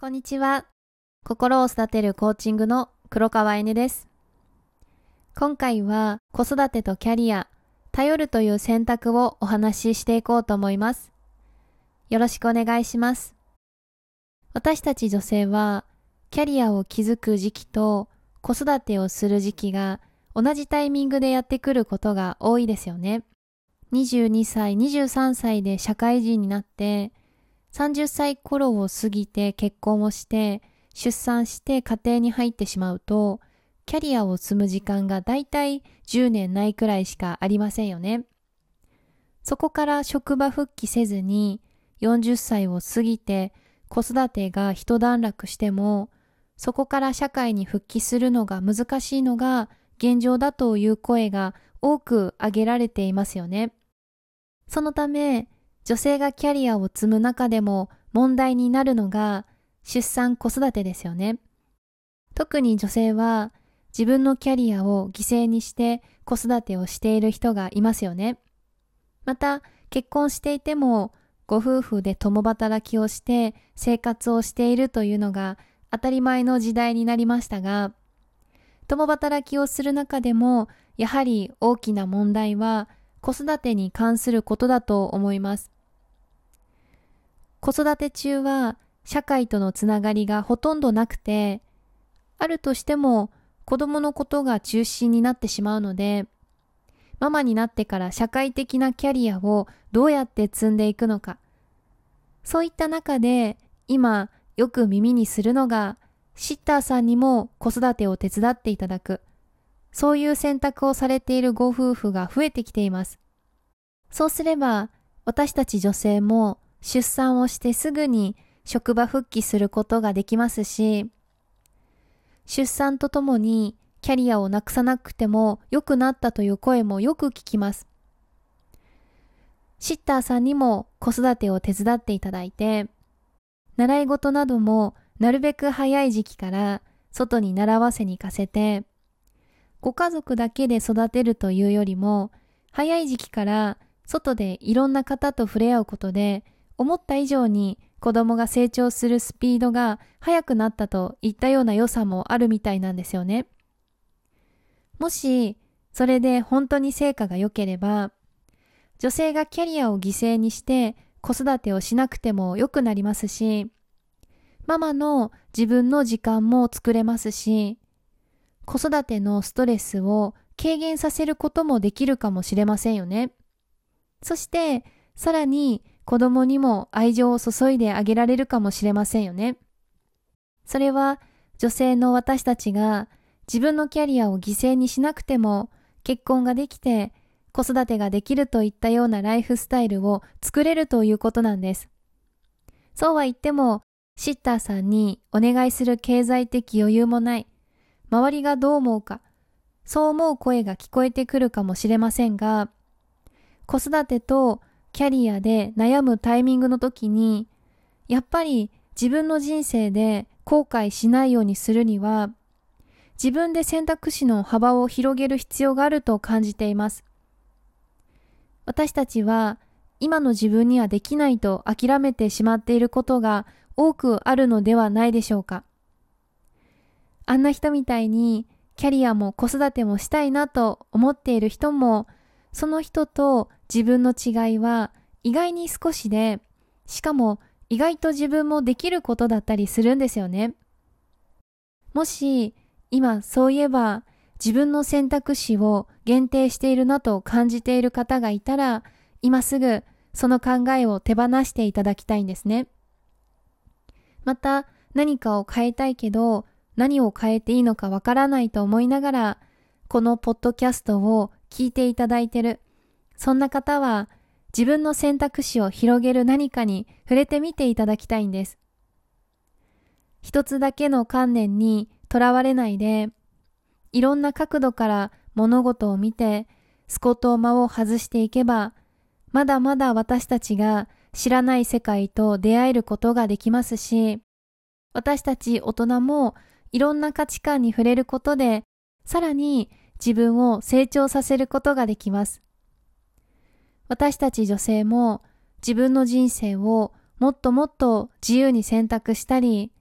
こんにちは。心を育てるコーチングの黒川えねです。今回は子育てとキャリア、頼るという選択をお話ししていこうと思います。よろしくお願いします。私たち女性はキャリアを築く時期と子育てをする時期が同じタイミングでやってくることが多いですよね。22歳、23歳で社会人になって30歳頃を過ぎて結婚をして、出産して家庭に入ってしまうと、キャリアを積む時間がだいたい10年ないくらいしかありませんよね。そこから職場復帰せずに40歳を過ぎて子育てが一段落しても、そこから社会に復帰するのが難しいのが現状だという声が多く挙げられていますよね。そのため、女性がキャリアを積む中でも問題になるのが出産子育てですよね。特に女性は自分のキャリアを犠牲にして子育てをしている人がいますよね。また結婚していてもご夫婦で共働きをして生活をしているというのが当たり前の時代になりましたが、共働きをする中でもやはり大きな問題は子育てに関することだと思います。子育て中は社会とのつながりがほとんどなくて、あるとしても子供のことが中心になってしまうので、ママになってから社会的なキャリアをどうやって積んでいくのか。そういった中で今よく耳にするのがシッターさんにも子育てを手伝っていただく。そういう選択をされているご夫婦が増えてきています。そうすれば私たち女性も出産をしてすぐに職場復帰することができますし、出産とともにキャリアをなくさなくても良くなったという声もよく聞きます。シッターさんにも子育てを手伝っていただいて、習い事などもなるべく早い時期から外に習わせに行かせて、ご家族だけで育てるというよりも、早い時期から外でいろんな方と触れ合うことで思った以上に子供が成長するスピードが速くなったといったような良さもあるみたいなんですよね。もし、それで本当に成果が良ければ、女性がキャリアを犠牲にして子育てをしなくても良くなりますし、ママの自分の時間も作れますし、子育てのストレスを軽減させることもできるかもしれませんよね。そして、さらに子供にも愛情を注いであげられるかもしれませんよね。それは女性の私たちが自分のキャリアを犠牲にしなくても結婚ができて子育てができるといったようなライフスタイルを作れるということなんです。そうは言ってもシッターさんにお願いする経済的余裕もない。周りがどう思うか。そう思う声が聞こえてくるかもしれませんが、子育てとキャリアで悩むタイミングの時に、やっぱり自分の人生で後悔しないようにするには、自分で選択肢の幅を広げる必要があると感じています。私たちは今の自分にはできないと諦めてしまっていることが多くあるのではないでしょうか。あんな人みたいにキャリアも子育てもしたいなと思っている人もその人と自分の違いは意外に少しで、しかも意外と自分もできることだったりするんですよね。もし今そういえば自分の選択肢を限定しているなと感じている方がいたら、今すぐその考えを手放していただきたいんですね。また何かを変えたいけど何を変えていいのかわからないと思いながら、このポッドキャストを聞いていただいてる。そんな方は自分の選択肢を広げる何かに触れてみていただきたいんです。一つだけの観念にとらわれないで、いろんな角度から物事を見て、スコトーマを外していけば、まだまだ私たちが知らない世界と出会えることができますし、私たち大人もいろんな価値観に触れることで、さらに自分を成長させることができます。私たち女性も自分の人生をもっともっと自由に選択したり、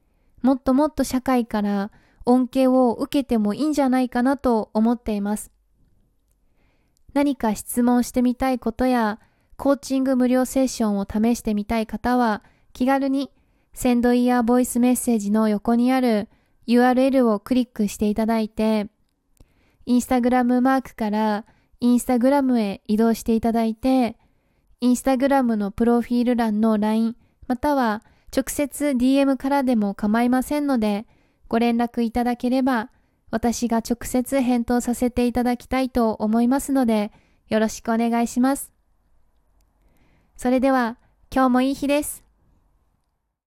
もっともっと社会から恩恵を受けてもいいんじゃないかなと思っています。何か質問してみたいことや、コーチング無料セッションを試してみたい方は、気軽にセンドイヤーボイスメッセージの横にある URL をクリックしていただいて、インスタグラムマークからインスタグラムへ移動していただいて、インスタグラムのプロフィール欄の LINE または直接 DM からでも構いませんので、ご連絡いただければ、私が直接返答させていただきたいと思いますので、よろしくお願いします。それでは、今日もいい日です。